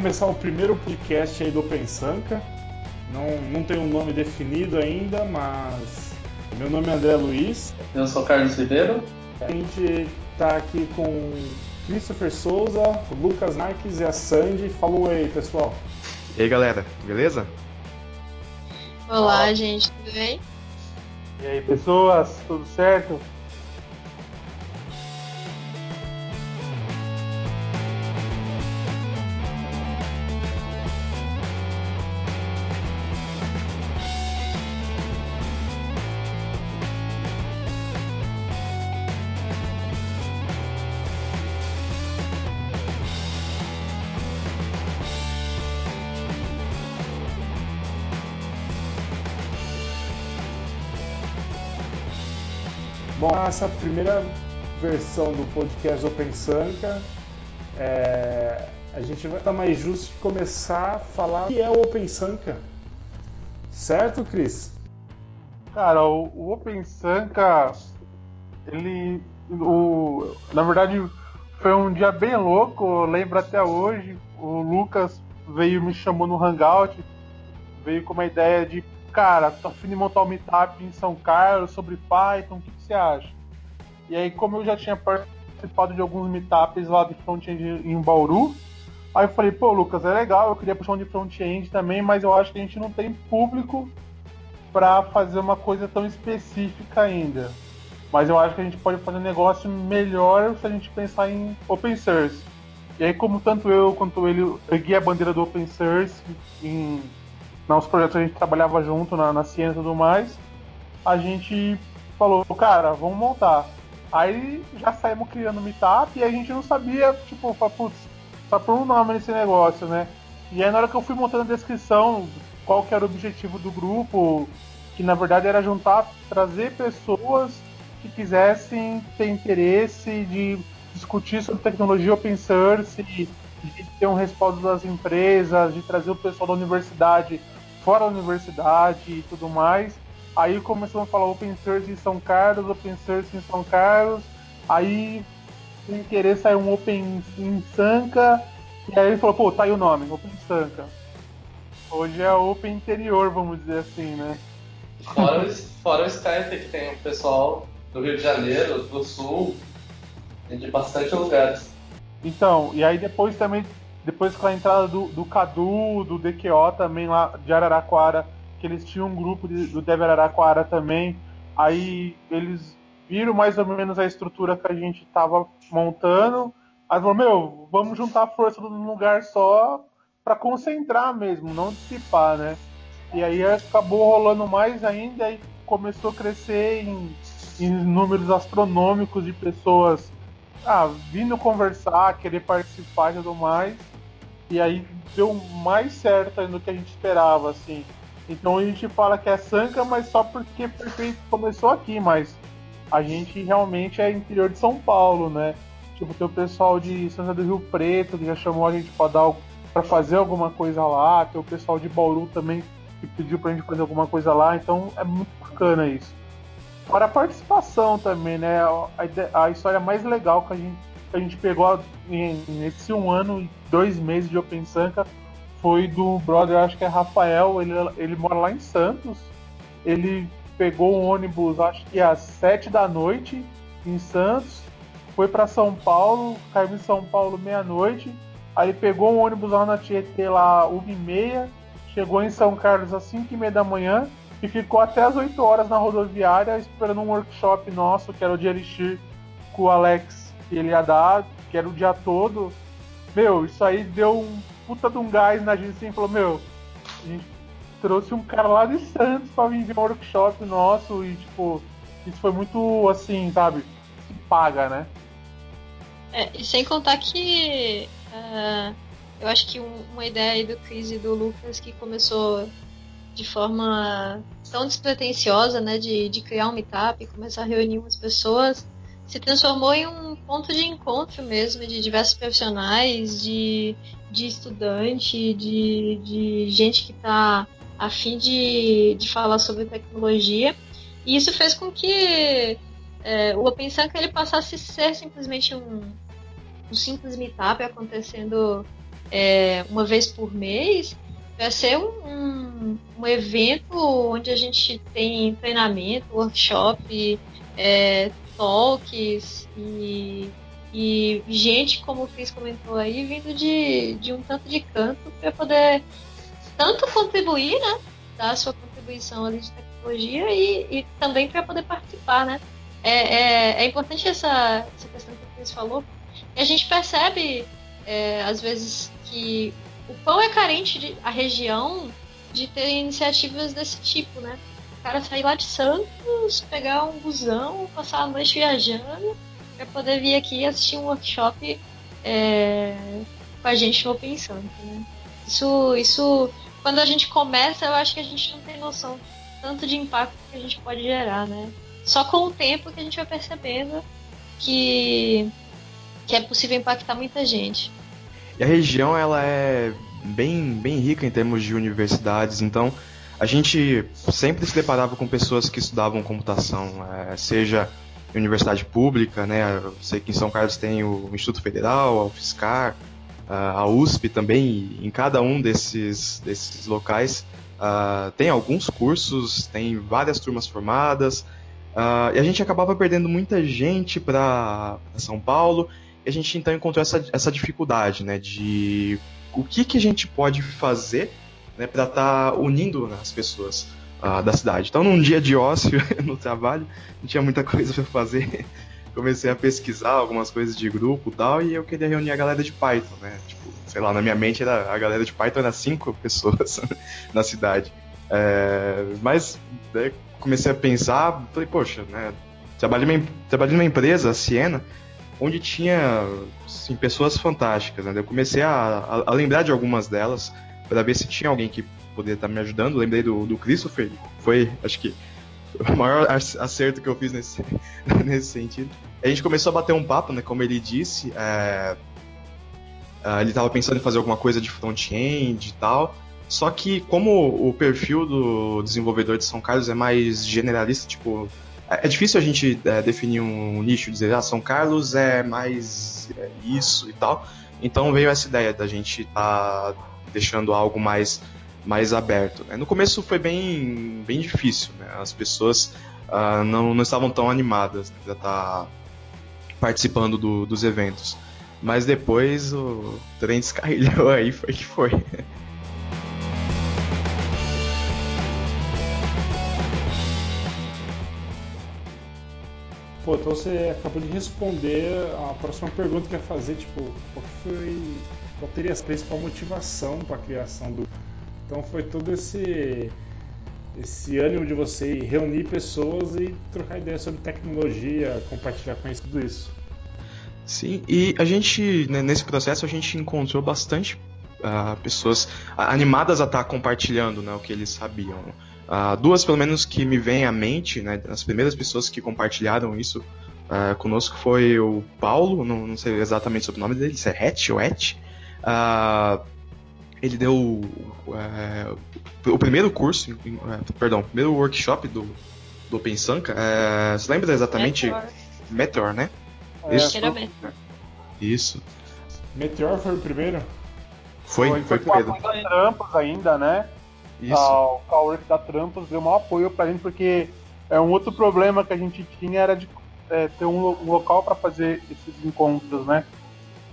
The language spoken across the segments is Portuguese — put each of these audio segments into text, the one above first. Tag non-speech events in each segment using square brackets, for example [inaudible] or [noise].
começar o primeiro podcast aí do Pensanca. Não, não tem um nome definido ainda, mas meu nome é André Luiz. Eu sou Carlos Ribeiro. A gente está aqui com Christopher Souza, Lucas Marques e a Sandy. Falou aí, pessoal. E aí, galera, beleza? Olá, Olá. gente, tudo bem? E aí, pessoas, tudo certo? Essa primeira versão do podcast Open Sanka, é, a gente vai estar mais justo de começar a falar o que é o Open Sanka. Certo, Cris? Cara, o, o Open Sanka, ele. O, na verdade, foi um dia bem louco, eu lembro até hoje. O Lucas veio me chamou no Hangout, veio com uma ideia de cara, tô afim de montar um meetup em São Carlos sobre Python, o que, que você acha? E aí, como eu já tinha participado de alguns meetups lá de front-end em Bauru, aí eu falei, pô, Lucas, é legal, eu queria puxar um de front-end também, mas eu acho que a gente não tem público para fazer uma coisa tão específica ainda. Mas eu acho que a gente pode fazer um negócio melhor se a gente pensar em open source. E aí, como tanto eu quanto ele ergui a bandeira do open source em nos projetos a gente trabalhava junto na, na ciência e tudo mais, a gente falou, cara, vamos montar. Aí já saímos criando meetup e a gente não sabia, tipo, putz, só por um nome nesse negócio, né? E aí na hora que eu fui montando a descrição, qual que era o objetivo do grupo, que na verdade era juntar, trazer pessoas que quisessem ter interesse de discutir sobre tecnologia open source, de ter um respaldo das empresas, de trazer o pessoal da universidade fora da universidade e tudo mais. Aí começamos a falar open source em São Carlos, open source em São Carlos. Aí, sem querer, saiu um open em Sanca. E aí ele falou, pô, tá aí o nome, Open Sanca. Hoje é Open Interior, vamos dizer assim, né? Fora o, fora o Skype, que tem o pessoal do Rio de Janeiro, do Sul, e de bastante lugares. Então, e aí depois também depois com a entrada do, do Cadu, do DQO também lá de Araraquara, que eles tinham um grupo de, do Dev Araraquara também. Aí eles viram mais ou menos a estrutura que a gente estava montando. Aí falaram, meu, vamos juntar a força num lugar só para concentrar mesmo, não dissipar, né? E aí acabou rolando mais ainda e começou a crescer em, em números astronômicos de pessoas ah, vindo conversar, querer participar e tudo mais. E aí deu mais certo do que a gente esperava, assim. Então a gente fala que é Sanca, mas só porque Perfeito começou aqui, mas a gente realmente é interior de São Paulo, né? Tipo, tem o pessoal de Santa do Rio Preto que já chamou a gente para dar para fazer alguma coisa lá, tem o pessoal de Bauru também que pediu pra gente fazer alguma coisa lá, então é muito bacana isso. Fora a participação também, né? A, a história mais legal que a gente que a gente pegou nesse um ano e dois meses de Open Sanka foi do brother, acho que é Rafael, ele, ele mora lá em Santos. Ele pegou um ônibus, acho que às sete da noite em Santos, foi para São Paulo, caiu em São Paulo meia-noite. Aí pegou um ônibus lá na Tietê, lá uma e meia, chegou em São Carlos às cinco e meia da manhã e ficou até as 8 horas na rodoviária esperando um workshop nosso, que era o de Elixir, com o Alex que ele ia dar, que era o dia todo. Meu, isso aí deu um puta de um gás na gente assim, falou, meu, a gente trouxe um cara lá de Santos pra vir ver um workshop nosso e, tipo, isso foi muito assim, sabe? Se paga, né? É, e sem contar que uh, eu acho que um, uma ideia aí do Chris e do Lucas que começou de forma tão despretensiosa, né, de, de criar um meetup, começar a reunir umas pessoas, se transformou em um ponto de encontro mesmo de diversos profissionais, de, de estudante, de, de gente que está a fim de, de falar sobre tecnologia. E isso fez com que é, o Open ele passasse a ser simplesmente um, um simples meetup acontecendo é, uma vez por mês, vai ser um, um, evento onde a gente tem treinamento, workshop, é, talks e, e gente, como o Cris comentou aí, vindo de, de um tanto de canto para poder tanto contribuir, né? Dar sua contribuição ali de tecnologia e, e também para poder participar, né? É, é, é importante essa, essa questão que o Cris falou. E a gente percebe, é, às vezes, que o pão é carente de, a região de ter iniciativas desse tipo, né? O cara sair lá de Santos, pegar um busão, passar a noite viajando, para poder vir aqui assistir um workshop é, com a gente no Open né? Isso, isso, quando a gente começa, eu acho que a gente não tem noção tanto de impacto que a gente pode gerar, né? Só com o tempo que a gente vai percebendo que, que é possível impactar muita gente. E a região ela é bem, bem rica em termos de universidades, então a gente sempre se deparava com pessoas que estudavam computação, é, seja universidade pública, né? Eu sei que em São Carlos tem o Instituto Federal, a UFSCar, a USP também. em cada um desses, desses locais uh, tem alguns cursos, tem várias turmas formadas. Uh, e a gente acabava perdendo muita gente para São Paulo a gente então encontrou essa, essa dificuldade, né, de o que, que a gente pode fazer né, para estar tá unindo né, as pessoas uh, da cidade. Então, num dia de ócio [laughs] no trabalho, não tinha muita coisa para fazer. [laughs] Comecei a pesquisar algumas coisas de grupo e tal, e eu queria reunir a galera de Python, né? Tipo, sei lá, na minha mente era, a galera de Python era cinco [laughs] pessoas na cidade. É, mas né, comecei a pensar, falei, poxa, né? Trabalhei, trabalhei numa empresa, a Siena, onde tinha assim, pessoas fantásticas. Né? Eu comecei a, a, a, lembrar de algumas delas para ver se tinha alguém que poderia estar me ajudando. Lembrei do, do Christopher, foi, acho que, o maior [laughs] acerto que eu fiz nesse, [laughs] nesse sentido. A gente começou a bater um papo, né? Como ele disse, é, é ele estava pensando em fazer alguma coisa de front-end e tal. Só que como o perfil do desenvolvedor de São Carlos é mais generalista, tipo, é, é difícil a gente é, definir um nicho, dizer, ah, São Carlos é mais é, isso e tal. Então veio essa ideia da gente tá deixando algo mais, mais aberto. Né? No começo foi bem, bem difícil, né? as pessoas uh, não, não estavam tão animadas para estar tá participando do, dos eventos. Mas depois o trem descarrilhou [laughs] aí, foi que foi. Pô, então você acabou de responder a próxima pergunta que ia fazer, tipo, qual foi. Qual teria a principal motivação para a criação do. Então foi todo esse. Esse ânimo de você reunir pessoas e trocar ideias sobre tecnologia, compartilhar conhecimento, tudo isso. Sim, e a gente, né, nesse processo, a gente encontrou bastante uh, pessoas animadas a estar tá compartilhando né, o que eles sabiam. Uh, duas, pelo menos, que me vêm à mente, né, as primeiras pessoas que compartilharam isso uh, conosco foi o Paulo, não, não, sei exatamente sobre o nome dele, se é Het ou Et. Uh, ele deu uh, o primeiro curso, uh, perdão, o primeiro workshop do, do Open Sanka. Uh, você lembra exatamente? Meteor, Meteor né? É, isso. Isso. Meteor foi o primeiro? Foi, foi, foi, o primeiro. Trampos ainda, né? Isso. O Cowork da Trampos deu maior apoio pra gente, porque é um outro problema que a gente tinha era de é, ter um, um local para fazer esses encontros, né?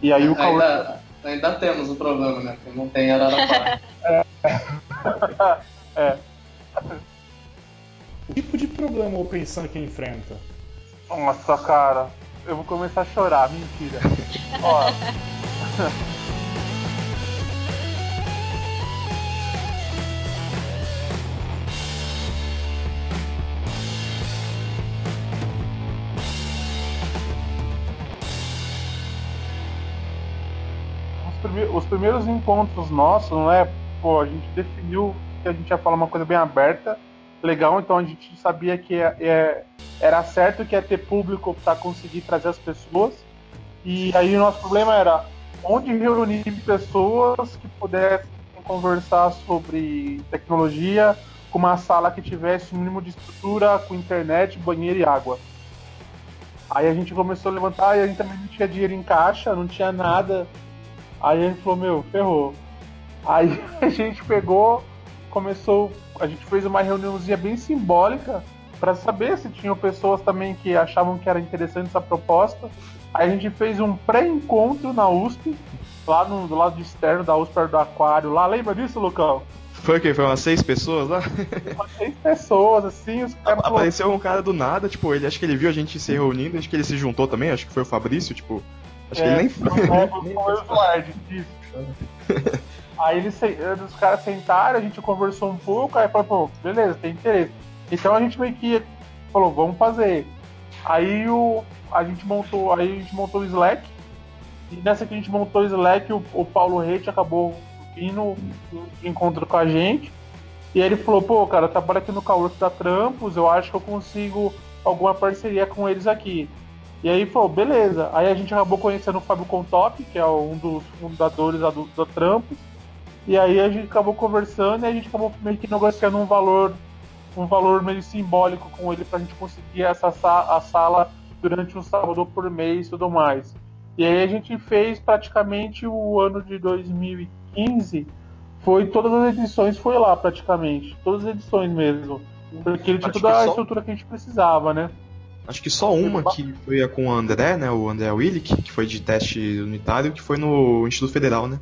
E aí o Cowork... Ainda, ainda temos o um problema, né? Porque não tem Araraquara. [laughs] é. [laughs] é. Que tipo de problema o pensando que enfrenta? Nossa, cara, eu vou começar a chorar, mentira. [laughs] Ó. primeiros encontros nossos, não é? Pô, a gente definiu que a gente ia falar uma coisa bem aberta, legal, então a gente sabia que é, é, era certo que ia ter público para conseguir trazer as pessoas. E aí o nosso problema era onde reunir pessoas que pudessem conversar sobre tecnologia com uma sala que tivesse um mínimo de estrutura, com internet, banheiro e água. Aí a gente começou a levantar e a gente também não tinha dinheiro em caixa, não tinha nada Aí a gente falou, meu, ferrou. Aí [laughs] a gente pegou, começou, a gente fez uma reuniãozinha bem simbólica para saber se tinham pessoas também que achavam que era interessante essa proposta. Aí a gente fez um pré-encontro na USP, lá no do lado externo da USP perto do aquário. Lá, lembra disso, Lucão? Foi o quê? Foi umas seis pessoas lá? [laughs] Umas seis pessoas, assim, os caras. Apareceu um cara do nada, tipo, ele acho que ele viu a gente se reunindo, acho que ele se juntou também, acho que foi o Fabrício, tipo. Acho que ele nem foi. [laughs] É, foi o Eduardo, isso. [laughs] Aí eles, os caras sentaram, a gente conversou um pouco, aí falou, pô, beleza, tem interesse. Então a gente meio que falou, vamos fazer. Aí o, a gente montou, aí a gente montou o Slack. E nessa que a gente montou o Slack, o, o Paulo Reit acabou vindo de encontro com a gente. E aí ele falou, pô, cara, eu trabalho aqui no Cowork da Trampos, eu acho que eu consigo alguma parceria com eles aqui. E aí falou, beleza. Aí a gente acabou conhecendo o Fábio Contop, que é um dos fundadores da, do, da Trampos. E aí a gente acabou conversando e a gente acabou meio que negociando um valor um valor meio simbólico com ele para a gente conseguir essa a sala durante um sábado por mês e tudo mais. E aí a gente fez praticamente o ano de 2015, foi todas as edições foi lá praticamente, todas as edições mesmo, porque ele tinha toda a estrutura que a gente precisava, né? Acho que só uma que foi a com o André, né? O André Willick, que foi de teste unitário, que foi no Instituto Federal, né?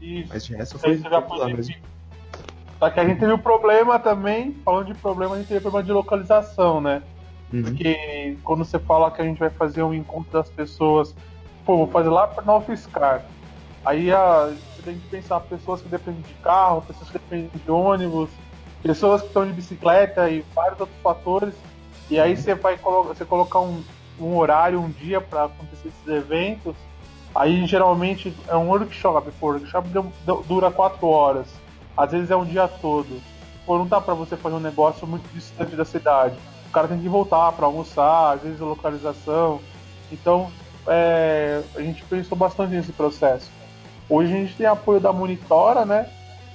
Isso. Mas essa foi, foi lá mesmo. Só que a gente teve um problema também, falando de problema, a gente teve problema de localização, né? Uhum. Porque quando você fala que a gente vai fazer um encontro das pessoas, pô, vou fazer lá para não fiscar. Aí a, você tem que pensar pessoas que dependem de carro, pessoas que dependem de ônibus, pessoas que estão de bicicleta e vários outros fatores. E aí você vai você colocar um, um horário, um dia para acontecer esses eventos. Aí geralmente é um workshop, o workshop dura quatro horas às vezes é um dia todo. Pô, não dá para você fazer um negócio muito distante da cidade. O cara tem que voltar para almoçar, às vezes a localização. Então, é, a gente pensou bastante nesse processo. Hoje a gente tem apoio da Monitora, né?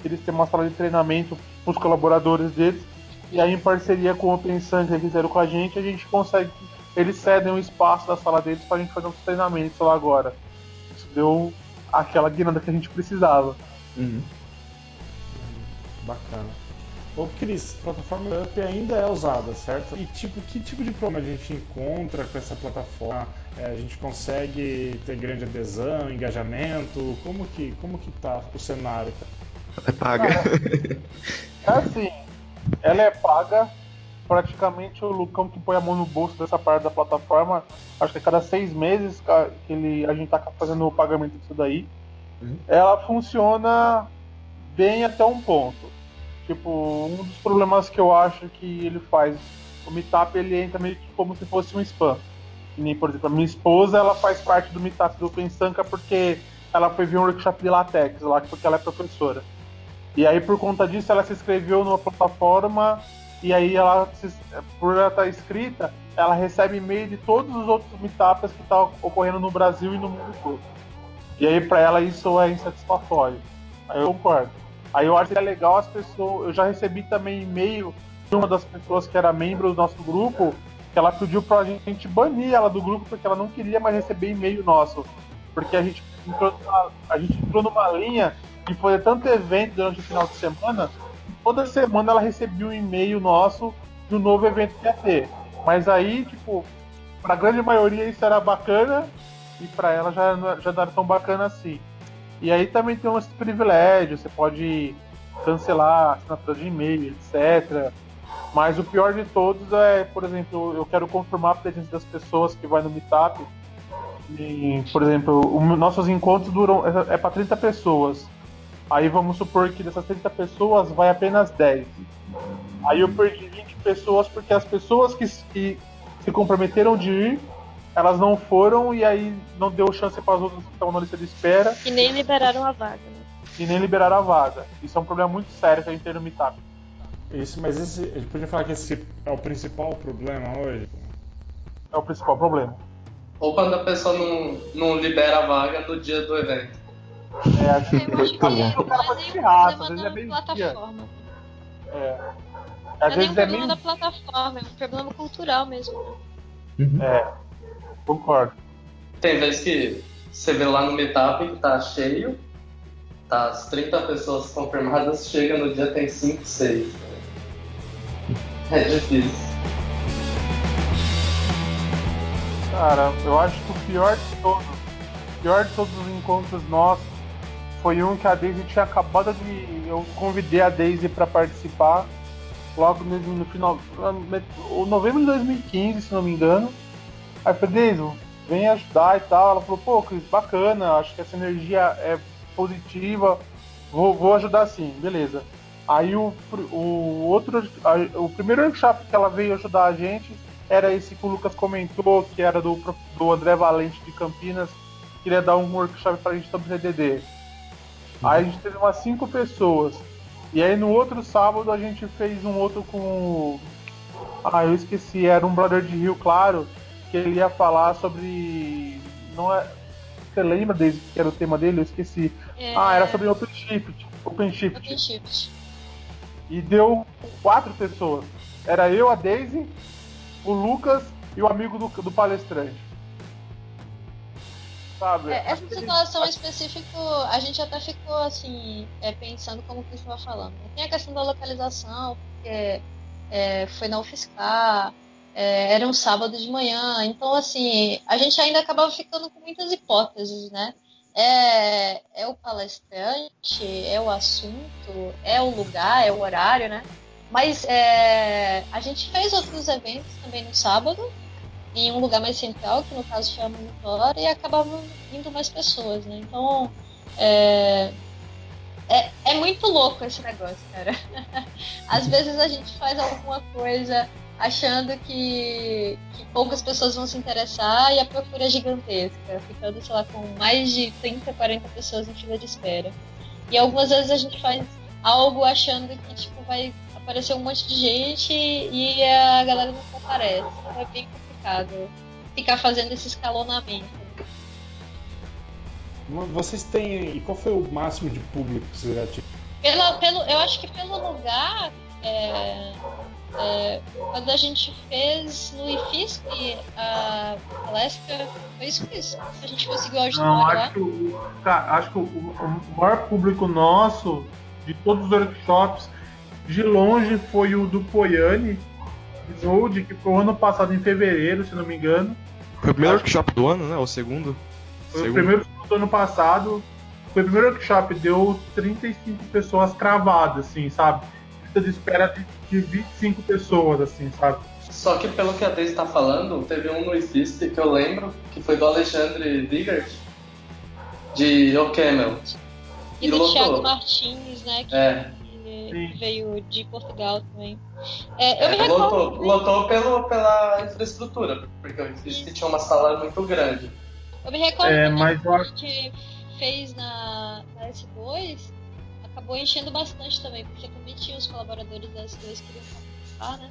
Eles têm uma sala de treinamento para os colaboradores deles. E aí, em parceria com o Open Sun que fizeram com a gente, a gente consegue. Eles cedem o um espaço da sala deles para a gente fazer uns treinamentos lá agora. Isso deu aquela guinada que a gente precisava. Uhum. Bacana. Ô Cris, a plataforma Up ainda é usada, certo? E tipo, que tipo de problema a gente encontra com essa plataforma? É, a gente consegue ter grande adesão, engajamento? Como que, como que tá o cenário? É paga. é assim, ela é paga. Praticamente o Lucão que põe a mão no bolso dessa parte da plataforma, acho que a cada seis meses que ele, a gente tá fazendo o pagamento disso daí. Uhum. Ela funciona bem até um ponto. Tipo, um dos problemas que eu acho que ele faz, o Meetup ele entra meio que como se fosse um spam. nem, por exemplo, a minha esposa ela faz parte do Meetup do Pensanca porque ela foi ver um workshop de latex lá, porque ela é professora. E aí, por conta disso, ela se inscreveu numa plataforma e aí ela, por ela estar inscrita, ela recebe e-mail de todos os outros meetups que estão tá ocorrendo no Brasil e no mundo todo. E aí, para ela, isso é insatisfatório. Aí eu concordo. Aí eu acho que é legal as pessoas. Eu já recebi também e-mail de uma das pessoas que era membro do nosso grupo, que ela pediu pra gente banir ela do grupo porque ela não queria mais receber e-mail nosso. Porque a gente entrou numa, a gente entrou numa linha de fazer tanto evento durante o final de semana, toda semana ela recebia um e-mail nosso do novo evento que ia ter. Mas aí, tipo, pra grande maioria isso era bacana e pra ela já, já não era tão bacana assim. E aí também tem uns privilégios, você pode cancelar assinatura de e-mail, etc. Mas o pior de todos é, por exemplo, eu quero confirmar a presença das pessoas que vai no Meetup. E, por exemplo, o, nossos encontros duram é, é para 30 pessoas. Aí vamos supor que dessas 30 pessoas vai apenas 10. Aí eu perdi 20 pessoas porque as pessoas que, que se comprometeram de ir elas não foram e aí não deu chance para as outras que estavam na lista de espera. E nem liberaram a vaga. Né? E nem liberaram a vaga. Isso é um problema muito sério que a gente tem no Meetup. Isso, mas esse, a gente podia falar que esse é o principal problema hoje? É o principal problema. Ou quando a pessoa não, não libera a vaga no dia do evento. É, acho que, eu acho que é, o cara pirraça, às vezes é bem plataforma. É. Às vezes é meio... da plataforma, é um problema cultural mesmo. Uhum. É. Concordo. Tem vezes que você vê lá no Meetup que tá cheio, tá as 30 pessoas confirmadas, chega no dia tem 5, 6. É difícil. Cara, eu acho que o pior de todos, o pior de todos os encontros nossos foi um que a Daisy tinha acabado de. Eu convidei a Daisy para participar logo no, no final. O novembro de 2015, se não me engano. Aí eu falei, Daisy, vem ajudar e tal. Ela falou, pô, Cris, bacana, acho que essa energia é positiva, vou, vou ajudar sim, beleza. Aí o, o outro, o primeiro workshop que ela veio ajudar a gente era esse que o Lucas comentou, que era do, do André Valente de Campinas, queria dar um workshop pra gente sobre CDD. Aí a gente teve umas cinco pessoas. E aí no outro sábado a gente fez um outro com. Ah, eu esqueci, era um brother de Rio Claro, que ele ia falar sobre. Não é. Você lembra desse que era o tema dele? Eu esqueci. É... Ah, era sobre OpenShift. OpenShift. OpenShift. E deu quatro pessoas. Era eu, a Daisy, o Lucas e o amigo do, do palestrante. Sabe? É, essa situação específica, a gente até ficou assim, é, pensando como o Chris estava falando. Tem a questão da localização, porque é, foi na UFSCar, é, era um sábado de manhã, então assim, a gente ainda acabava ficando com muitas hipóteses, né? É, é o palestrante, é o assunto, é o lugar, é o horário, né? Mas é, a gente fez outros eventos também no sábado, em um lugar mais central, que no caso foi a Monitora, e acabavam indo mais pessoas, né? Então, é, é, é muito louco esse negócio, cara. [laughs] Às vezes a gente faz alguma coisa achando que, que, poucas pessoas vão se interessar e a procura é gigantesca, ficando, sei lá, com mais de 30, 40 pessoas em fila de espera. E algumas vezes a gente faz algo achando que tipo, vai aparecer um monte de gente e a galera não aparece. Então é bem complicado ficar fazendo esse escalonamento. Vocês têm. E qual foi o máximo de público que vocês já tiveram? Pelo, eu acho que pelo lugar. É, é, quando a gente fez no IFISC a palestra, foi isso que a gente conseguiu ajudar Não, acho que, cara, acho que o, o, maior público nosso de todos os workshops, de longe, foi o do Poiane, Node, que foi o ano passado, em fevereiro, se não me engano. Foi o primeiro workshop do ano, né? O segundo? Foi segundo. o primeiro do ano passado. Foi o primeiro workshop, deu 35 pessoas cravadas, assim, sabe? lista de espera de, de 25 pessoas, assim, sabe? Só que pelo que a Deise está falando, teve um no IFIST que eu lembro, que foi do Alexandre Digert, de O'Camel. E, e do lotou. Thiago Martins, né? Que, é. Que veio de Portugal também. É, eu é, me recordo, lotou, né? lotou pelo, pela infraestrutura, porque o IFIST tinha uma sala muito grande. Eu me recordo é, mas que a gente fez na, na S2 acabou enchendo bastante também, porque também tinha os colaboradores da S2 que queriam participar, né?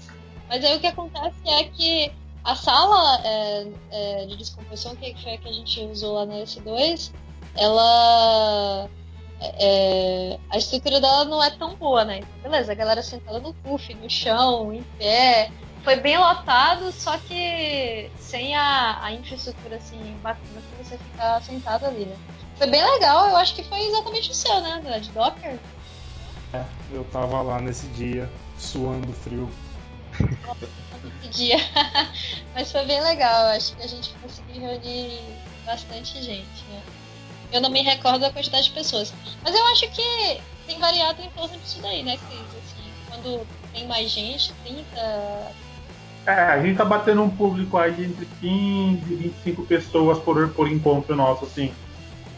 Mas aí o que acontece é que a sala é, é, de descompressão, que foi a que a gente usou lá na S2, ela. É, a estrutura dela não é tão boa, né? Então, beleza, a galera sentada no puff, no chão, em pé. Foi bem lotado, só que sem a, a infraestrutura assim bacana pra você ficar sentado ali, né? Foi bem legal, eu acho que foi exatamente o seu, né, de Docker? É, eu tava lá nesse dia, suando frio. Nesse dia. [laughs] Mas foi bem legal, acho que a gente conseguiu reunir bastante gente, né? Eu não me recordo da quantidade de pessoas. Mas eu acho que tem variado em torno disso daí, né, Cris? Assim, quando tem mais gente, 30. É, a gente tá batendo um público aí entre 15 e 25 pessoas por, por encontro nosso, assim.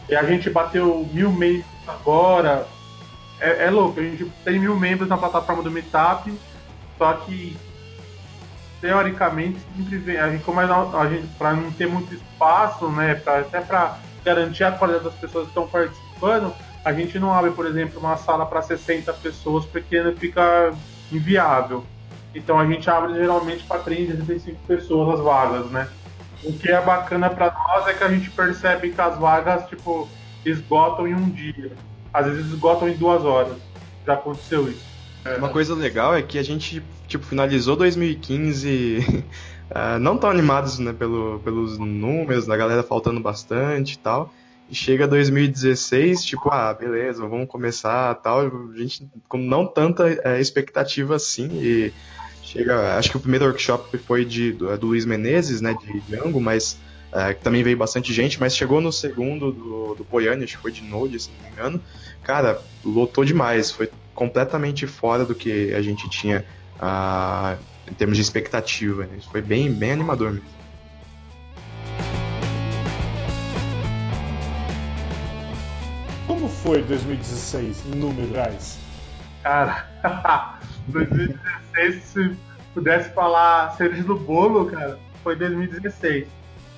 E a gente bateu mil membros agora. É, é louco, a gente tem mil membros na plataforma do Meetup, só que teoricamente sempre vem, a gente como a gente para não ter muito espaço, né, pra, até para garantir a qualidade das pessoas que estão participando, a gente não abre, por exemplo, uma sala para 60 pessoas porque fica inviável. Então a gente abre geralmente para 30, 35 pessoas as vagas, né? O que é bacana para nós é que a gente percebe que as vagas, tipo, esgotam em um dia. Às vezes esgotam em duas horas. Já aconteceu isso. Uma coisa legal é que a gente, tipo, finalizou 2015 uh, não tão animados né, pelo, pelos números, da galera faltando bastante e tal. E chega 2016, tipo, ah, beleza, vamos começar tal. A gente com não tanta é, expectativa assim. E chega, acho que o primeiro workshop foi de, do, do Luiz Menezes, né, de Django, mas é, também veio bastante gente, mas chegou no segundo do, do Poiane, acho que foi de Node, se não me engano. Cara, lotou demais, foi completamente fora do que a gente tinha uh, em termos de expectativa. Né? Foi bem, bem animador mesmo. Como foi 2016 em números? Cara, [laughs] 2016, se pudesse falar cereja do bolo, cara, foi 2016.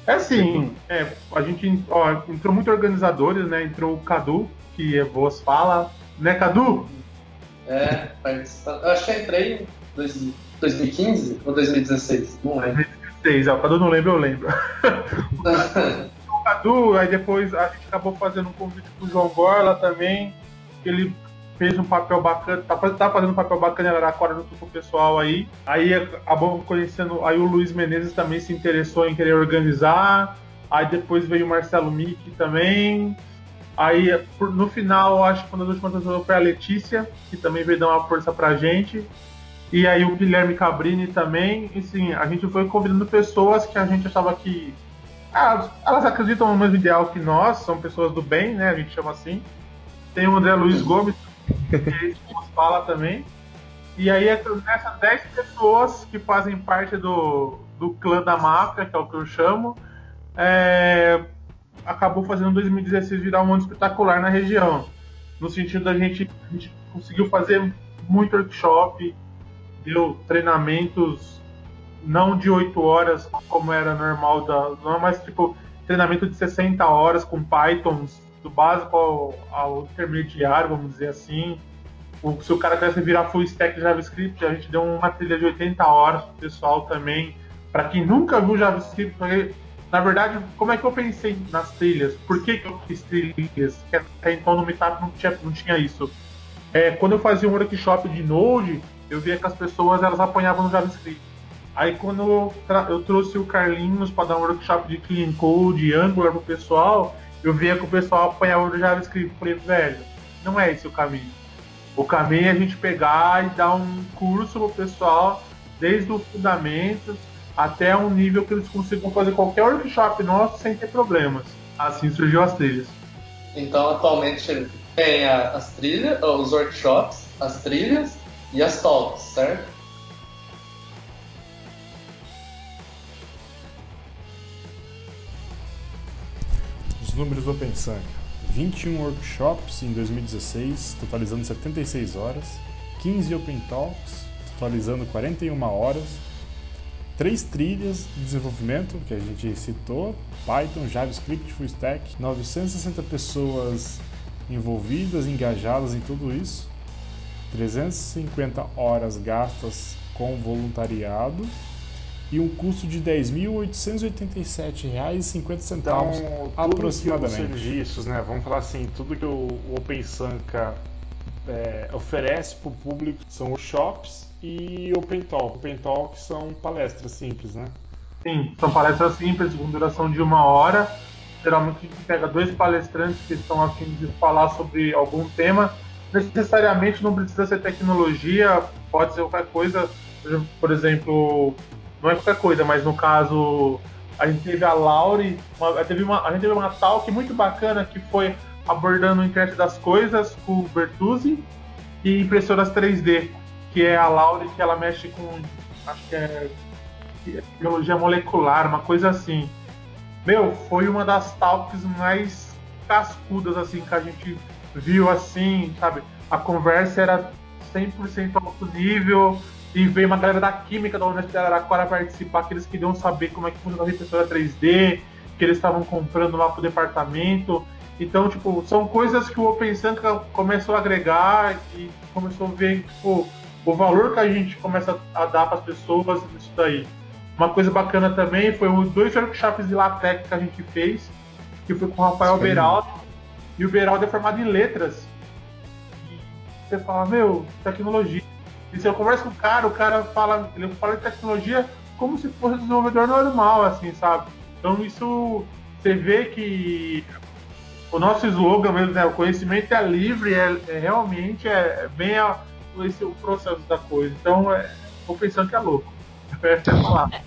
É assim, é, a gente ó, entrou muito organizadores, né? Entrou o Cadu, que é Boas Fala, né, Cadu? É, eu acho que entrei em 2015 ou 2016, não lembro. 2016, ó, o Cadu não lembra, eu lembro. o [laughs] Cadu, aí depois a gente acabou fazendo um convite pro João Gorla também, ele fez um papel bacana, tá, tá fazendo um papel bacana em Araraquara junto com o pessoal aí. Aí acabou conhecendo, aí o Luiz Menezes também se interessou em querer organizar. Aí depois veio o Marcelo Mick também. Aí no final, acho que uma das últimas pessoas foi a Letícia, que também veio dar uma força pra gente. E aí o Guilherme Cabrini também. E sim, a gente foi convidando pessoas que a gente achava que. Ah, elas acreditam no mesmo ideal que nós, são pessoas do bem, né? A gente chama assim. Tem o André Luiz Gomes, que nos fala também. E aí, nessas 10 pessoas que fazem parte do, do clã da máfia, que é o que eu chamo, é, acabou fazendo 2016 virar um ano espetacular na região. No sentido da gente, a gente conseguiu fazer muito workshop, deu treinamentos não de 8 horas, como era normal, da, não, mas tipo treinamento de 60 horas com Pythons do básico ao, ao intermediário, vamos dizer assim. O, se o cara quisesse virar full stack JavaScript, a gente deu uma trilha de 80 horas pro pessoal também. Para quem nunca viu JavaScript, porque, na verdade, como é que eu pensei nas trilhas? Por que, que eu fiz trilhas? Até então no Meetup não tinha, não tinha isso. É, quando eu fazia um workshop de Node, eu via que as pessoas elas apanhavam no JavaScript. Aí quando eu, trouxe o Carlinhos para dar um workshop de Clean Code, Angular pro pessoal, eu via que o pessoal apanhava no JavaScript. Falei, velho, não é esse o caminho. O caminho é a gente pegar e dar um curso pro pessoal, desde o fundamento até um nível que eles consigam fazer qualquer workshop nosso sem ter problemas. Assim surgiu as trilhas. Então, atualmente tem as trilhas, os workshops, as trilhas e as talks, certo? números do OpenSanca. 21 workshops em 2016, totalizando 76 horas, 15 Open Talks, totalizando 41 horas, 3 trilhas de desenvolvimento que a gente citou, Python, JavaScript, Full Stack, 960 pessoas envolvidas, engajadas em tudo isso, 350 horas gastas com voluntariado e um custo de R$ 10.887,50 então, aproximadamente. Os serviços, né? Vamos falar assim, tudo que o, Open Sanka é, oferece para o público são workshops e Open Talk. Open Talk são palestras simples, né? Sim, são palestras simples, com duração de uma hora. Geralmente a gente pega dois palestrantes que estão a fim de falar sobre algum tema. Necessariamente não precisa ser tecnologia, pode ser qualquer coisa. Por exemplo, não é qualquer coisa, mas no caso a gente teve a Laure, uma, teve uma, a gente teve uma talk muito bacana que foi abordando o internet das coisas com o Bertuzzi e impressoras 3D, que é a Laure que ela mexe com, acho que é biologia molecular, uma coisa assim. Meu, foi uma das talks mais cascudas assim que a gente viu assim, sabe? A conversa era 100% alto nível, e veio uma galera da química da Universidade de Araraquara participar, que eles queriam saber como é que funciona a impressora 3D, que eles estavam comprando lá pro departamento. Então, tipo, são coisas que o Open Sanka começou a agregar e começou a ver, tipo, o valor que a gente começa a dar para as pessoas nisso daí. Uma coisa bacana também foi os dois workshops de LaTeX que a gente fez, que foi com o Rafael. Beraldo, e o Beraldo é formado em letras. E você fala, meu, tecnologia e se eu converso com o cara, o cara fala, ele fala de tecnologia como se fosse desenvolvedor normal, assim, sabe? Então isso você vê que o nosso slogan mesmo, né? O conhecimento é livre, é, é realmente é, é bem a, esse, o processo da coisa. Então, é, tô pensando que é louco. [laughs] É,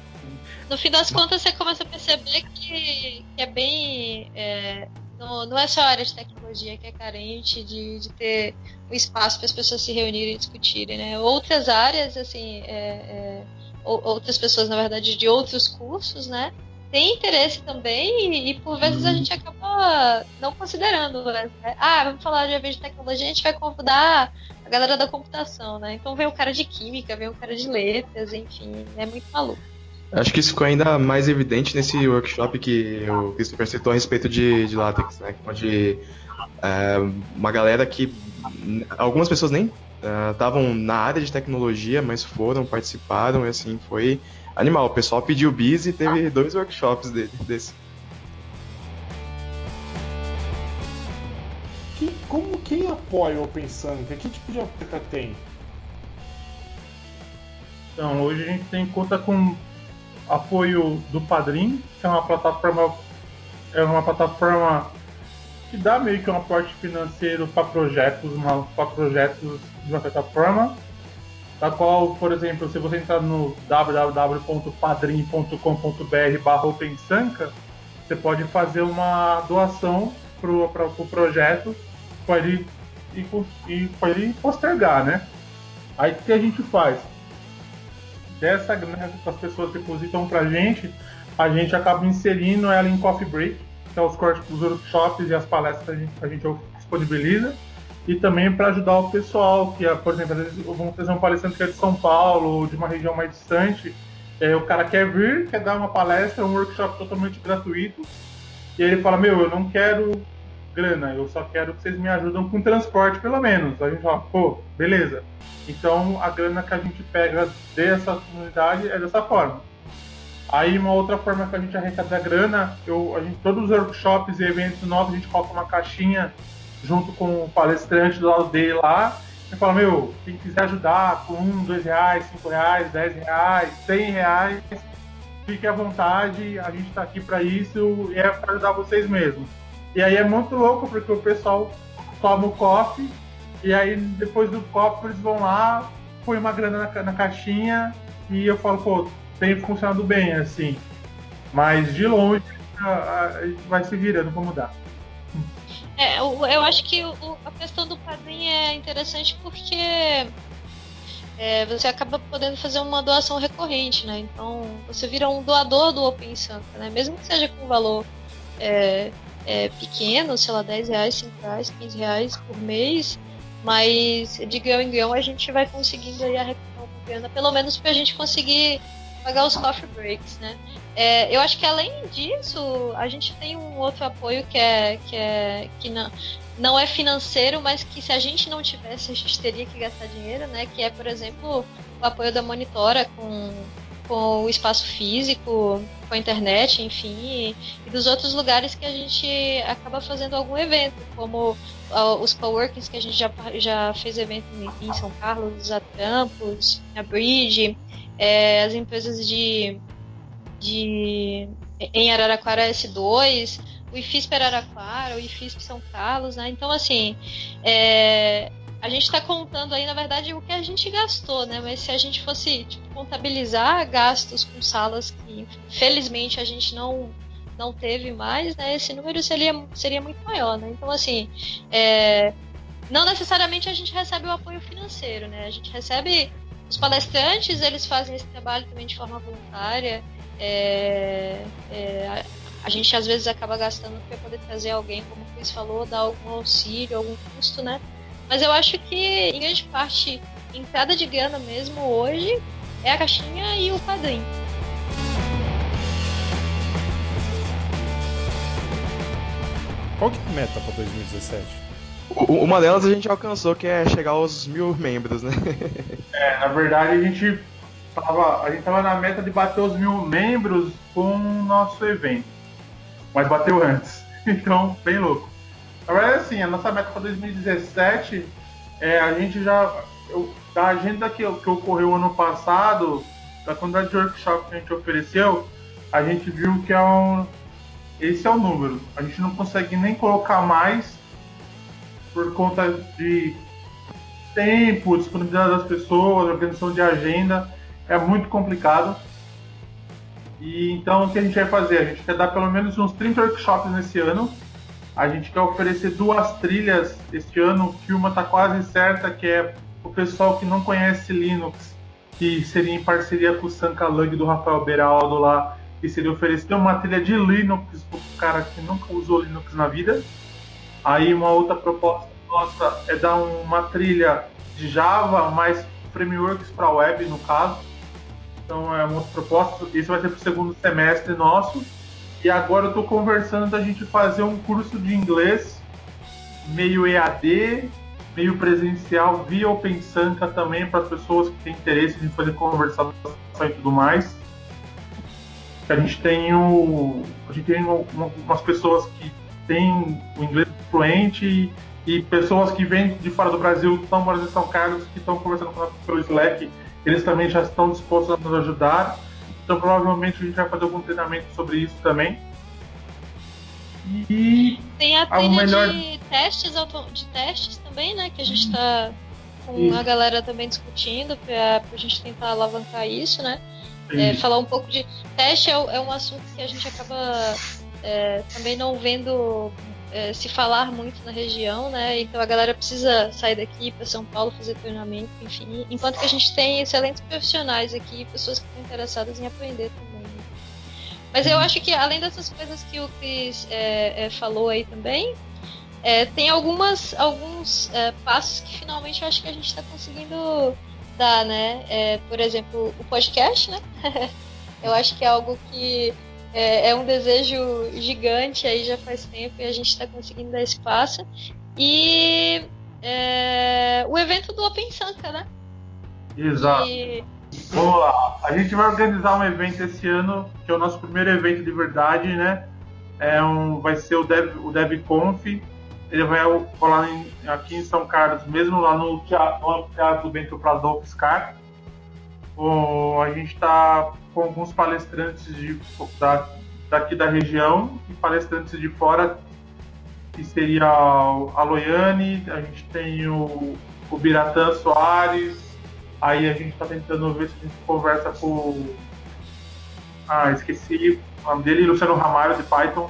no fim das contas, você começa a perceber que, que é bem. É, não, não é só a área de tecnologia que é carente de, de ter um espaço para as pessoas se reunirem e discutirem, né? Outras áreas, assim, é, é, outras pessoas, na verdade, de outros cursos, né? Tem interesse também e, e por vezes a uhum. gente acaba não considerando. Né? Ah, vamos falar de vez de tecnologia, a gente vai convidar a galera da computação, né? Então vem o cara de química, vem o cara de letras, enfim, é muito maluco. Acho que isso ficou ainda mais evidente nesse workshop que o Christopher citou a respeito de, de látex, né? Onde é, uma galera que. Algumas pessoas nem estavam uh, na área de tecnologia, mas foram, participaram, e assim, foi animal. O pessoal pediu bis e teve dois workshops dele, desse. Que, como quem apoia o Open? Que tipo de apoio tem? Então, hoje a gente tem conta com apoio do Padrim, que é uma plataforma é uma plataforma que dá meio que um aporte financeiro para projetos, para projetos de uma certa forma, da qual, por exemplo, se você entrar no www.padrim.com.br barra OpenSanca, você pode fazer uma doação para o pro projeto para ele, e, e, ele postergar, né? Aí o que a gente faz? Dessa grana que as pessoas depositam pra gente, a gente acaba inserindo ela em coffee break, que é os, os workshops e as palestras que a gente, a gente disponibiliza, e também para ajudar o pessoal, que, por exemplo, às vezes vamos fazer um palestrante que é de São Paulo ou de uma região mais distante, é, o cara quer vir, quer dar uma palestra, um workshop totalmente gratuito, e ele fala, meu, eu não quero grana, eu só quero que vocês me ajudem com transporte, pelo menos. A gente fala, pô, beleza. Então a grana que a gente pega dessa comunidade é dessa forma. Aí uma outra forma que a gente arrecada a grana, eu, a gente, todos os workshops e eventos novos, a gente coloca uma caixinha junto com o palestrante do lado dele lá. E fala, meu, quem quiser ajudar com um, dois reais, cinco reais, dez reais, cem reais, fique à vontade, a gente está aqui para isso e é para ajudar vocês mesmos. E aí é muito louco porque o pessoal toma o coffee e aí depois do copo eles vão lá, põe uma grana na, na caixinha e eu falo, pô, tem funcionado bem assim. Mas de longe a, gente vai se virando pra mudar. É, eu, eu acho que o, a questão do padrinho é interessante porque é, você acaba podendo fazer uma doação recorrente, né? Então você vira um doador do Open Santa, né? Mesmo que seja com valor é, é, pequeno, sei lá, 10 reais, 5 reais, 15 reais por mês, mas de grão em grão a gente vai conseguindo aí arrecadar uma grana, pelo menos para a gente conseguir pagar os coffee breaks, né? É, eu acho que além disso, a gente tem um outro apoio que é que, é, que não, não é financeiro, mas que se a gente não tivesse, a gente teria que gastar dinheiro, né? Que é, por exemplo, o apoio da Monitora com com o espaço físico, com a internet, enfim, e dos outros lugares que a gente acaba fazendo algum evento, como os coworkings que a gente já, já fez evento em São Carlos, a Trampos, a Bridge, é, as empresas de, de em Araraquara S2, o IFISP Araraquara, o IFISP São Carlos, né? Então, assim, é, a gente está contando aí, na verdade, o que a gente gastou, né? Mas se a gente fosse tipo, contabilizar gastos com salas que, felizmente, a gente não não teve mais, né? Esse número seria, seria muito maior, né? Então, assim, é, não necessariamente a gente recebe o apoio financeiro, né? A gente recebe os palestrantes, eles fazem esse trabalho também de forma voluntária. É, é, a, gente às vezes acaba gastando para poder trazer alguém, como o Cris falou, dar algum auxílio, algum custo, né? Mas eu acho que, em grande parte, entrada de grana mesmo hoje é a caixinha e o padrinho. Qual que é a meta para 2017? Uma delas a gente alcançou, que é chegar aos mil membros, né? [laughs] É, na verdade a gente tava, a gente tava na meta de bater os mil membros com o nosso evento. Mas bateu antes. [laughs] Então, bem louco. Na verdade, assim, a nossa meta para 2017 é a gente já. Eu, da agenda que, que ocorreu ano passado, da quantidade de workshop que a gente ofereceu, a gente viu que é um, esse é o número. A gente não consegue nem colocar mais por conta de tempo, disponibilidade das pessoas, organização de agenda. É muito complicado. E então o que a gente vai fazer? A gente quer dar pelo menos uns 30 workshops nesse ano. A gente quer oferecer duas trilhas este ano, que uma está quase certa, que é o pessoal que não conhece Linux, que seria em parceria com o Sankalug do Rafael Beraldo lá, que seria oferecer uma trilha de Linux para o cara que nunca usou Linux na vida. Aí uma outra proposta nossa é dar uma trilha de Java, mais frameworks para web no caso. Então é uma proposta. Isso vai ser para o segundo semestre nosso. E agora eu estou conversando da gente fazer um curso de inglês meio EAD, meio presencial, via OpenSanka também para as pessoas que têm interesse em fazer conversação e tudo mais. A gente tem o, a gente tem umas pessoas que têm o inglês fluente e, e pessoas que vêm de fora do Brasil, estão morando em São Carlos, que estão conversando com nós pelo Slack, eles também já estão dispostos a nos ajudar. Então provavelmente a gente vai fazer algum treinamento sobre isso também. E tem a trilha melhor... de testes de testes também, né? Que a gente está com isso. a galera também discutindo para a gente tentar alavancar isso, né? É, falar um pouco de teste é, é, um assunto que a gente acaba é, também não vendo é, se falar muito na região, né? Então a galera precisa sair daqui para São Paulo fazer treinamento, enfim. Enquanto que a gente tem excelentes profissionais aqui, pessoas que estão interessadas em aprender também. Né? Mas eu acho que além dessas coisas que o Cris é, é, falou aí também, é, tem algumas, alguns é, passos que finalmente eu acho que a gente está conseguindo dar, né? É, por exemplo, o podcast, né? [laughs] eu acho que é algo que é, é, um desejo gigante aí já faz tempo e a gente está conseguindo dar espaço. E é, o evento do Open Sanka, né? Exato. E... Vamos lá. A gente vai organizar um evento esse ano, que é o nosso primeiro evento de verdade, né? É um, vai ser o Dev, o DevConf. Ele vai rolar aqui em São Carlos, mesmo lá no teatro, no teatro Bento Prado Fiscar. A gente está com alguns palestrantes de, da, daqui da região e palestrantes de fora, que seria a Loiane, a gente tem o, o Biratã Soares, aí a gente está tentando ver se a gente conversa com. Ah, esqueci o nome dele, Luciano Ramalho de Python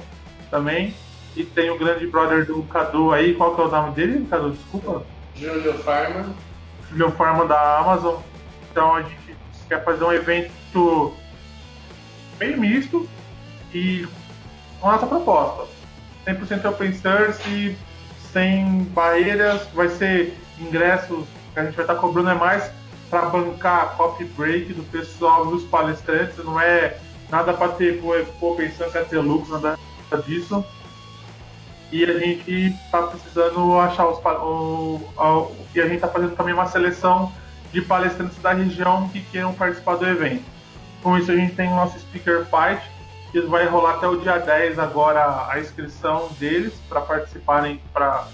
também. E tem o grande brother do Cadu aí, qual que é o nome dele, Cadu? Desculpa. Júlio Farma. Júlio Farma da Amazon. Então a gente quer fazer um evento bem misto e com essa proposta. 100% open source, sem barreiras, vai ser ingressos que a gente vai estar cobrando é mais para bancar a copy break do pessoal dos palestrantes, não é nada para ter pô, pensando que é ter lucro, nada disso. E a gente está precisando achar os o, e a gente está fazendo também uma seleção de palestrantes da região que queiram participar do evento. Com isso a gente tem o nosso Speaker Fight, que vai rolar até o dia 10 agora a inscrição deles para participarem, para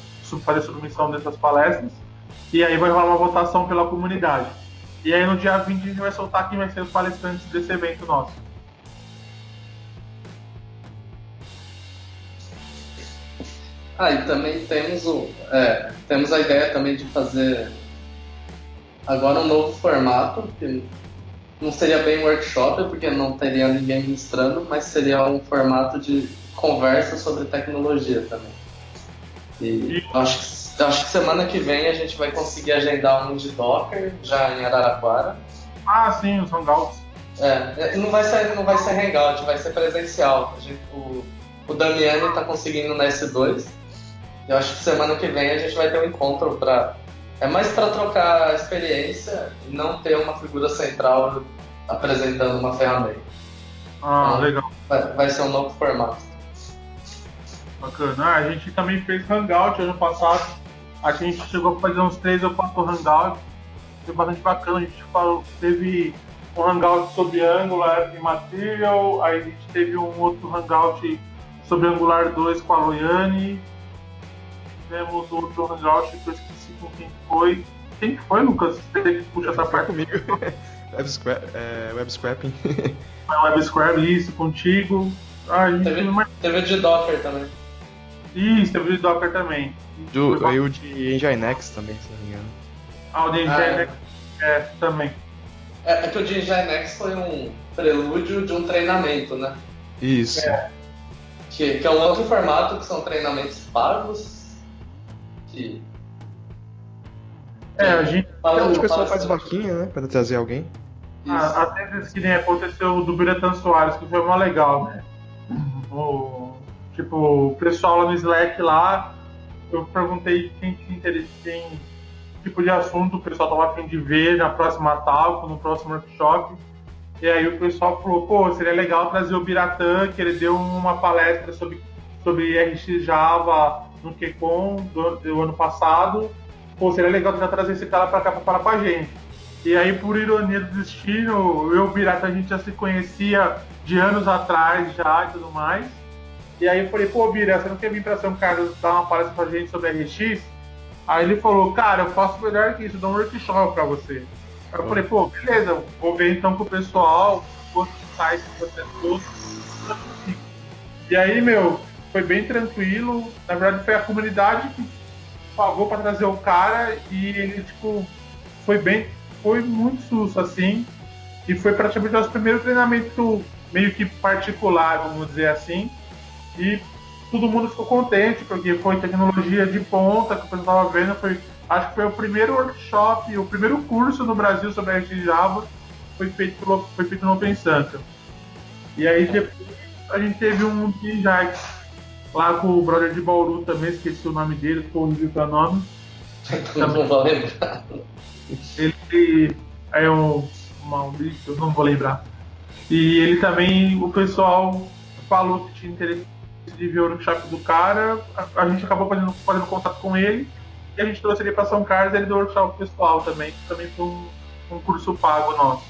fazer submissão dessas palestras. E aí vai rolar uma votação pela comunidade. E aí no dia 20 a gente vai soltar quem vai ser os palestrantes desse evento nosso. Ah, e também temos, o, é, temos a ideia também de fazer agora um novo formato, que não seria bem workshop, porque não teria ninguém ministrando, mas seria um formato de conversa sobre tecnologia também. E acho que, acho que semana que vem a gente vai conseguir agendar um de Docker, já em Araraquara. Ah, sim, os Hangouts. É, não vai ser, não vai ser Hangout, vai ser presencial. A gente, o, o Damiani está conseguindo na S2. Eu acho que semana que vem a gente vai ter um encontro para é mais para trocar a experiência e não ter uma figura central apresentando uma ferramenta. Ah, então, legal. Vai, vai, ser um novo formato. Bacana. Ah, a gente também fez Hangout ano passado. A gente chegou a fazer uns três ou quatro Hangouts. Foi bastante bacana. A gente falou, teve um Hangout sobre Angular e Material. Aí a gente teve um outro Hangout sobre Angular 2 com a Loiane. Tivemos outro Hangout que eu com quem foi. Quem foi, Lucas? Você que puxar essa parte comigo. [laughs] web, scrap, é, web scrapping. [laughs] web scrap, isso, contigo. Ah, teve, mais... teve de Docker também. Isso, teve de Docker também. Do, e o de Nginx também, se não me engano. Ah, o de Nginx ah, é. é, também. É, é, que o de Nginx foi um prelúdio de um treinamento, né? Isso. É. Que, que é um outro formato que são treinamentos pagos. Que. É, a gente. Fala, o pessoal faz vaquinha, né? Pra trazer alguém. Ah, até vezes que nem aconteceu do Biratan Soares, que foi mó legal, né? O, tipo, o pessoal lá no Slack lá, eu perguntei quem tinha interesse em tipo de assunto o pessoal tava afim de ver na próxima talk, no próximo workshop. E aí o pessoal falou, pô, seria legal trazer o Biratan, que ele deu uma palestra sobre, sobre RX Java no QCon do, do ano passado. Pô, seria legal já trazer esse cara pra cá pra falar com a gente. E aí, por ironia do destino, eu e o Birata a gente já se conhecia de anos atrás já e tudo mais. E aí eu falei, pô, Bira, você não quer vir pra São Carlos dar uma palestra pra gente sobre RX? Aí ele falou, cara, eu faço melhor que isso, dou um workshop pra você. Aí eu falei, pô, beleza, vou ver então com o pessoal, testar esse processo todo. E aí, meu, foi bem tranquilo. Na verdade, foi a comunidade que pagou para trazer o cara e ele, tipo, foi bem, foi muito susto, assim. E foi praticamente o nosso primeiro treinamento meio que particular, vamos dizer assim. E todo mundo ficou contente, porque foi tecnologia de ponta que o pessoal estava vendo. Foi, acho que foi o primeiro workshop, o primeiro curso no Brasil sobre a Java foi feito, pelo, foi feito no OpenSanta. E aí depois a gente teve um Jax lá com o brother de Bauru também, esqueci o nome dele, ficou horrível para nome. Não vou lembrar. Ele é um Maurício, eu não vou lembrar. E ele também, o pessoal falou que tinha interesse de ver o workshop do cara, a, a gente acabou fazendo, fazendo contato com ele e a gente trouxe ele para São Carlos e ele deu workshop pessoal também, que também foi um, um curso pago nosso.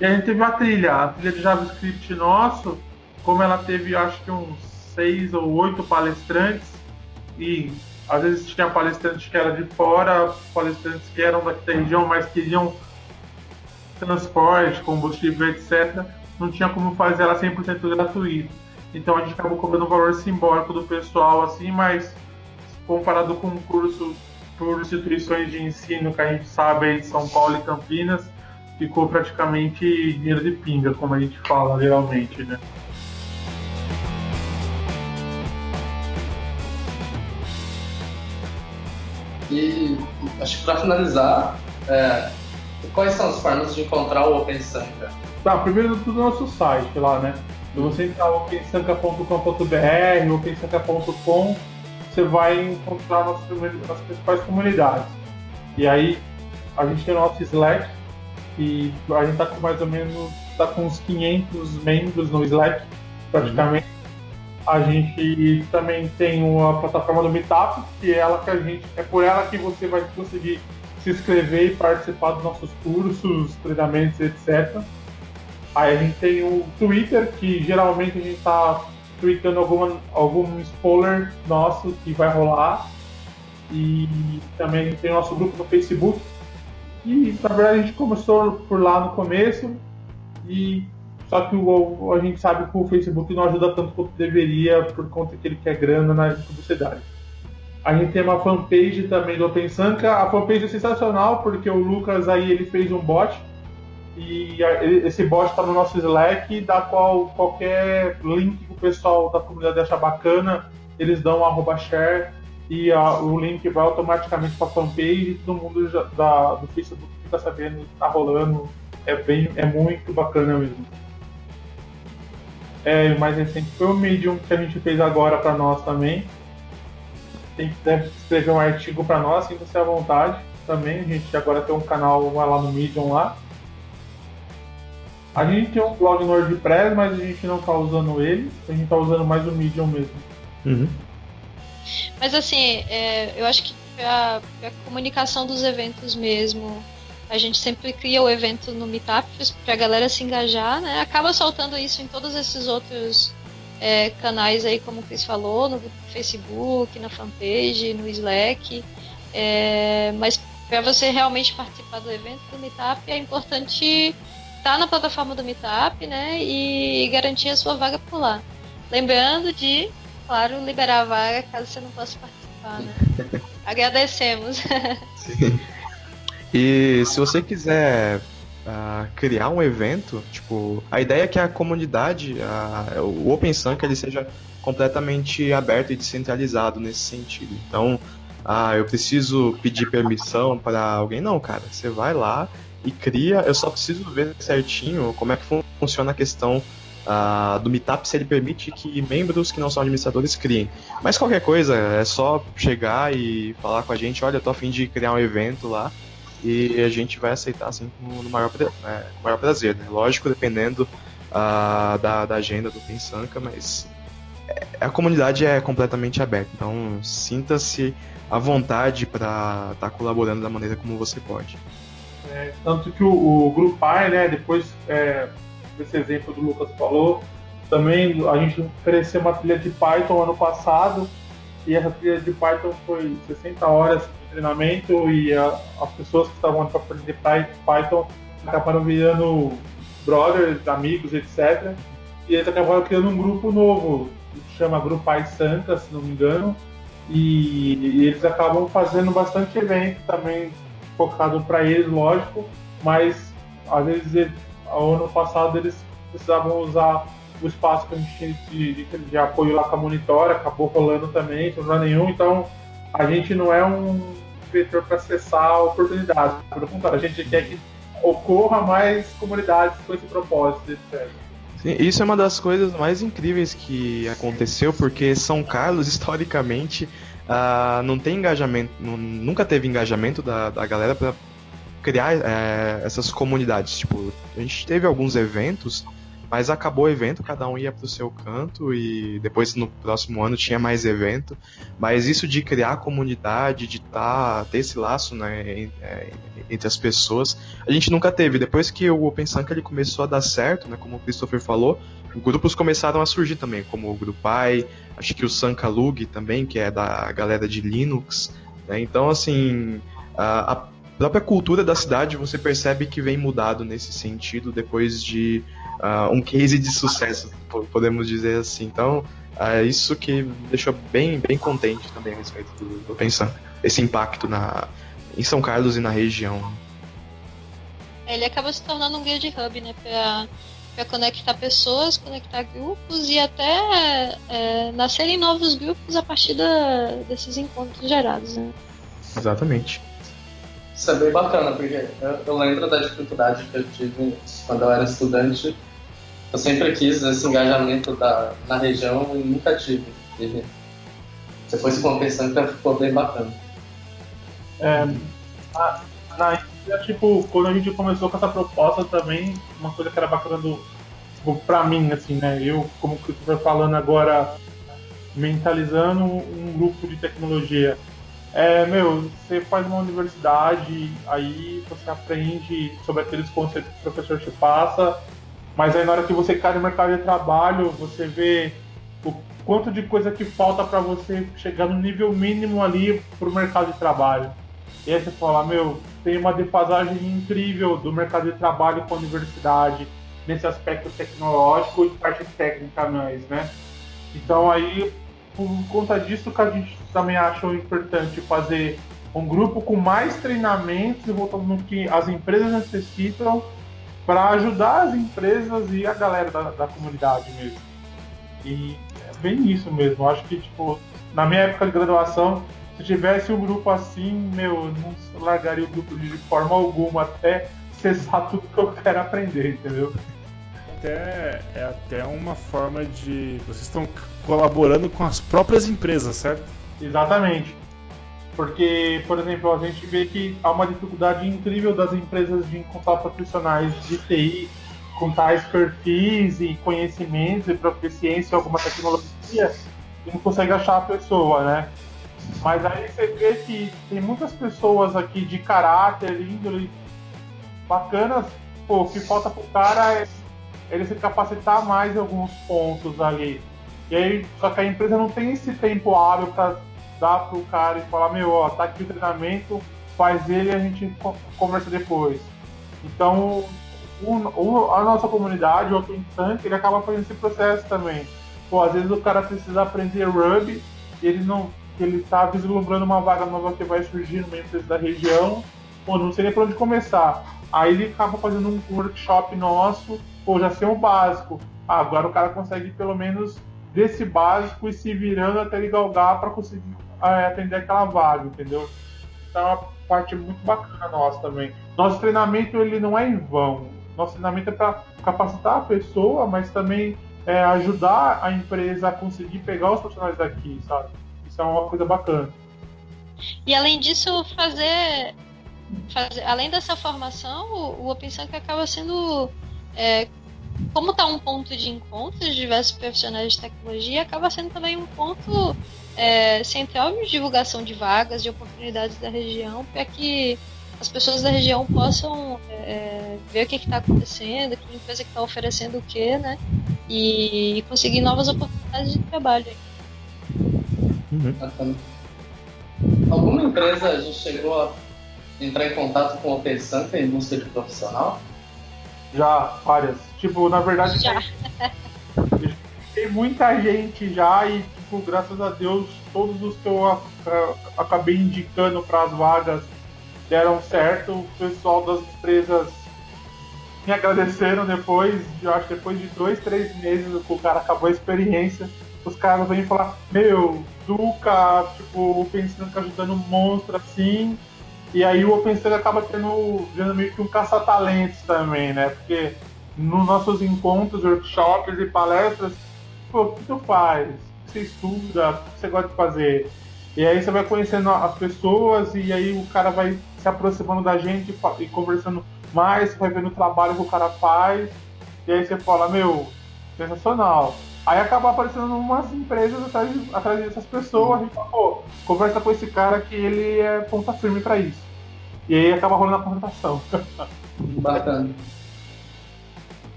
E a gente teve a trilha, a trilha de JavaScript nosso, como ela teve acho que uns seis ou oito palestrantes, e às vezes tinha palestrantes que eram de fora, palestrantes que eram da região, mas queriam transporte, combustível, etc. Não tinha como fazer ela 100% gratuita. Então a gente acabou cobrando um valor simbólico do pessoal, assim, mas comparado com um curso por instituições de ensino que a gente sabe aí de São Paulo e Campinas, ficou praticamente dinheiro de pinga, como a gente fala geralmente, né? E acho que para finalizar, é, quais são as formas de encontrar o OpenSanka? Tá, primeiro do nosso site lá, né? Se você entrar opensanka.com.br, opensanka.com, você vai encontrar nossas, nossas principais comunidades. E aí a gente tem o nosso Slack, e a gente está com mais ou menos tá com uns 500 membros no Slack, praticamente. Uhum. A gente também tem uma plataforma do Meetup, que é ela que a gente é por ela que você vai conseguir se inscrever e participar dos nossos cursos, treinamentos, etc. Aí a gente tem o Twitter, que geralmente a gente está tweetando alguma, algum spoiler nosso que vai rolar. E também tem o nosso grupo no Facebook. E na verdade a gente começou por lá no começo. E só que o, a gente sabe que o Facebook não ajuda tanto quanto deveria por conta que ele quer grana na publicidade. A gente tem uma fanpage também do OpenSanka. A fanpage é sensacional porque o Lucas aí ele fez um bot e esse bot está no nosso Slack, da qual qualquer link que o pessoal da comunidade acha bacana, eles dão arroba share e a, o link vai automaticamente para a fanpage e todo mundo já, da, do Facebook fica sabendo que está rolando. É, bem, é muito bacana mesmo. É, o mais recente foi o Medium que a gente fez agora para nós também. Quem quiser escrever um artigo para nós, sinta-se à vontade também. A gente agora tem um canal lá no Medium lá a gente tem um blog no WordPress, mas a gente não está usando ele. A gente está usando mais o Medium mesmo. Uhum. Mas assim, é, eu acho que a, a, comunicação dos eventos mesmo, a gente sempre cria o evento no Meetup para a galera se engajar, né? Acaba soltando isso em todos esses outros é, canais aí, como o Chris falou, no Facebook, na fanpage, no Slack. É, mas para você realmente participar do evento do Meetup, é importante estar tá na plataforma do Meetup, né? E garantir a sua vaga por lá. Lembrando de, claro, liberar a vaga caso você não possa participar, né? [laughs] Agradecemos. Sim. [laughs] E se você quiser uh, criar um evento, tipo, a ideia é que a comunidade, uh, o Open Sun, ele seja completamente aberto e descentralizado nesse sentido. Então, ah, eu preciso pedir permissão para alguém. Não, cara, você vai lá e cria. Eu só preciso ver certinho como é que funciona a questão uh, do Meetup, se ele permite que membros que não são administradores criem. Mas qualquer coisa, é só chegar e falar com a gente: olha, eu tô a fim de criar um evento lá. E a gente vai aceitar assim no maior, né, com maior prazer, né? Lógico, dependendo uh, da, da agenda do Pensanca, mas é, a comunidade é completamente aberta, então sinta-se à vontade para estar tá colaborando da maneira como você pode. É, tanto que o, o Grupai, né, depois é, desse exemplo do Lucas falou, também a gente ofereceu uma trilha de Python ano passado e essa trilha de Python foi 60 horas de treinamento e a, as pessoas que estavam para aprender Python acabaram virando brothers, amigos, etc. E eles acabaram criando um grupo novo, que chama Grupai Santa, se não me engano, e, e eles acabam fazendo bastante evento também focado para eles, lógico, mas às vezes ao ano passado eles precisavam usar o espaço que a gente tinha de, de, de apoio lá com a monitora, acabou rolando também, sem problema nenhum, então a gente não é um vetor para acessar oportunidades, pelo contrário, a gente quer que ocorra mais comunidades com esse propósito, etc. Sim, isso é uma das coisas mais incríveis que aconteceu, porque São Carlos, [laughs] historicamente, uh, não tem engajamento, não, nunca teve engajamento da, da galera para criar é, essas comunidades. Tipo, a gente teve alguns eventos mas acabou o evento, cada um ia pro seu canto e depois no próximo ano tinha mais evento. Mas isso de criar comunidade, de tá, ter esse laço né, é, entre as pessoas, a gente nunca teve. Depois que o Open Sanka ele começou a dar certo, né, como o Christopher falou, grupos começaram a surgir também, como o Grupai, acho que o Sankalug também, que é da galera de Linux. Né, então, assim, a, a própria cultura da cidade você percebe que vem mudado nesse sentido depois de uh, um case de sucesso, podemos dizer assim. Então, é isso que me deixou bem, bem contente também a respeito do, do pensando esse impacto na, em São Carlos e na região. Ele acaba se tornando um grande hub, né, para conectar pessoas, conectar grupos e até é, nascerem novos grupos a partir da, desses encontros gerados, né? Exatamente. Isso é bem bacana, porque eu, eu lembro da dificuldade que eu tive quando eu era estudante eu sempre quis esse engajamento da, na região e nunca tive. E depois compensando, então ficou bem bacana. É, na, tipo, quando a gente começou com essa proposta também, uma coisa que era bacana do, tipo, pra mim, assim, né? Eu, como que eu falando agora, mentalizando um grupo de tecnologia. É, meu, você faz uma universidade, aí você aprende sobre aqueles conceitos que o professor te passa, mas aí na hora que você cai no mercado de trabalho, você vê o quanto de coisa que falta para você chegar no nível mínimo ali para o mercado de trabalho. E aí você fala, meu, tem uma defasagem incrível do mercado de trabalho com a universidade, nesse aspecto tecnológico e parte técnica mais, né? Então aí, por conta disso que a gente também achou importante fazer um grupo com mais treinamentos voltando no que as empresas necessitam para ajudar as empresas e a galera da, da comunidade mesmo. E é bem isso mesmo. Eu acho que, tipo, na minha época de graduação, se tivesse um grupo assim, meu, eu não largaria o grupo de forma alguma até [laughs] cessar tudo que eu quero aprender, entendeu? Até, é até uma forma de. Vocês estão colaborando com as próprias empresas, certo? Exatamente. Porque, por exemplo, a gente vê que há uma dificuldade incrível das empresas de encontrar profissionais de TI com tais perfis e conhecimentos e proficiência em alguma tecnologia e não consegue achar a pessoa, né? Mas aí você vê que tem muitas pessoas aqui de caráter, índole, bacanas, pô, o que falta pro cara é ele se capacitar mais em alguns pontos ali. E aí, só que a empresa não tem esse tempo hábil para dar pro cara e falar, meu, ó, tá aqui o treinamento, faz ele e a gente conversa depois. Então, o, o, a nossa comunidade, o Open Tank, ele acaba fazendo esse processo também. Pô, às vezes o cara precisa aprender Ruby e ele não ele está vislumbrando uma vaga nova que vai surgir numa empresa da região, pô, não sei nem por onde começar. Aí ele acaba fazendo um workshop nosso, pô, já sei o básico. Ah, agora o cara consegue pelo menos desse básico e se virando até ele galgar para conseguir atender aquela vaga, entendeu? Então é uma parte muito bacana nossa também. Nosso treinamento ele não é em vão. Nosso treinamento é para capacitar a pessoa, mas também é, ajudar a empresa a conseguir pegar os profissionais daqui, sabe? Isso é uma coisa bacana. E além disso, fazer, fazer além dessa formação, o, o Open acaba sendo é, como está um ponto de encontro de diversos profissionais de tecnologia, acaba sendo também um ponto é, central de divulgação de vagas, de oportunidades da região, para que as pessoas da região possam é, ver o que está acontecendo, que empresa que está oferecendo o que, né? E, e, conseguir novas oportunidades de trabalho. Uhum. Alguma empresa a gente chegou a entrar em contato com o Open em busca de profissional? Já, várias. Tipo, na verdade. Já. Tem muita gente já e, tipo, graças a Deus, todos os que eu acabei indicando para as vagas deram certo. O pessoal das empresas me agradeceram depois, eu acho que depois de dois, três meses que o cara acabou a experiência, os caras vêm falar, meu, Duca, tipo, pensando que ajudando um monstro assim, e aí o OpenStream acaba tendo, vendo meio que um caça-talentos também, né? Porque nos nossos encontros, workshops e palestras, pô, o que tu faz? O que você estuda? O que você gosta de fazer? E aí você vai conhecendo as pessoas e aí o cara vai se aproximando da gente e conversando mais, vai vendo o trabalho que o cara faz. E aí você fala, meu, sensacional. Aí acaba aparecendo umas empresas atrás, atrás dessas pessoas, a gente fala, pô, conversa com esse cara que ele é ponta firme para isso. E aí acaba rolando a contratação. [laughs] Bacana.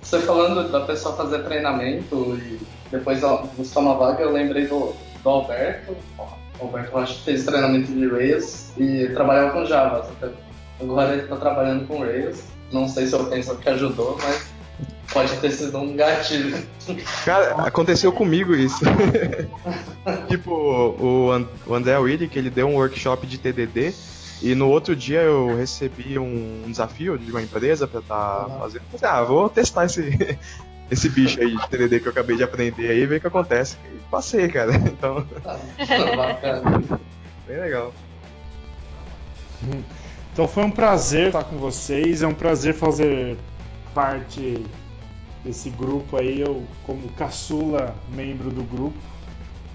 Você falando da pessoa fazer treinamento e depois buscar uma vaga, eu lembrei do, do Alberto. O Alberto que fez treinamento de Rails e trabalhava com Java. Agora ele está trabalhando com Rails. Não sei se eu penso que ajudou, mas Pode ter sido um gatilho. Cara, aconteceu comigo isso. [laughs] tipo, o, o André Willi, que ele deu um workshop de TDD, e no outro dia eu recebi um desafio de uma empresa pra estar tá fazendo. ah, vou testar esse, [laughs] esse bicho aí de TDD que eu acabei de aprender aí e ver o que acontece. E passei, cara. [laughs] Então. Ah, bacana. Bem legal. Então foi um prazer estar com vocês, é um prazer fazer parte desse grupo aí, eu como caçula membro do grupo.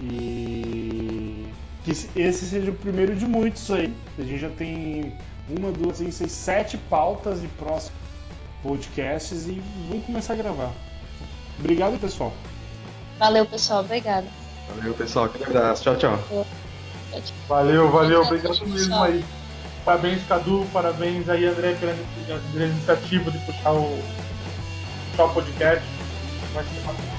E que esse seja o primeiro de muitos aí. A gente já tem uma, duas, três, seis, sete pautas de próximos podcasts e vamos começar a gravar. Obrigado, pessoal. Valeu, pessoal. Obrigada. Valeu, pessoal. Aquele abraço. Tchau, tchau. Valeu, valeu. Obrigado mesmo aí. Parabéns, Cadu. Parabéns aí, André, pela iniciativa de puxar o, puxar o podcast. Vai ser.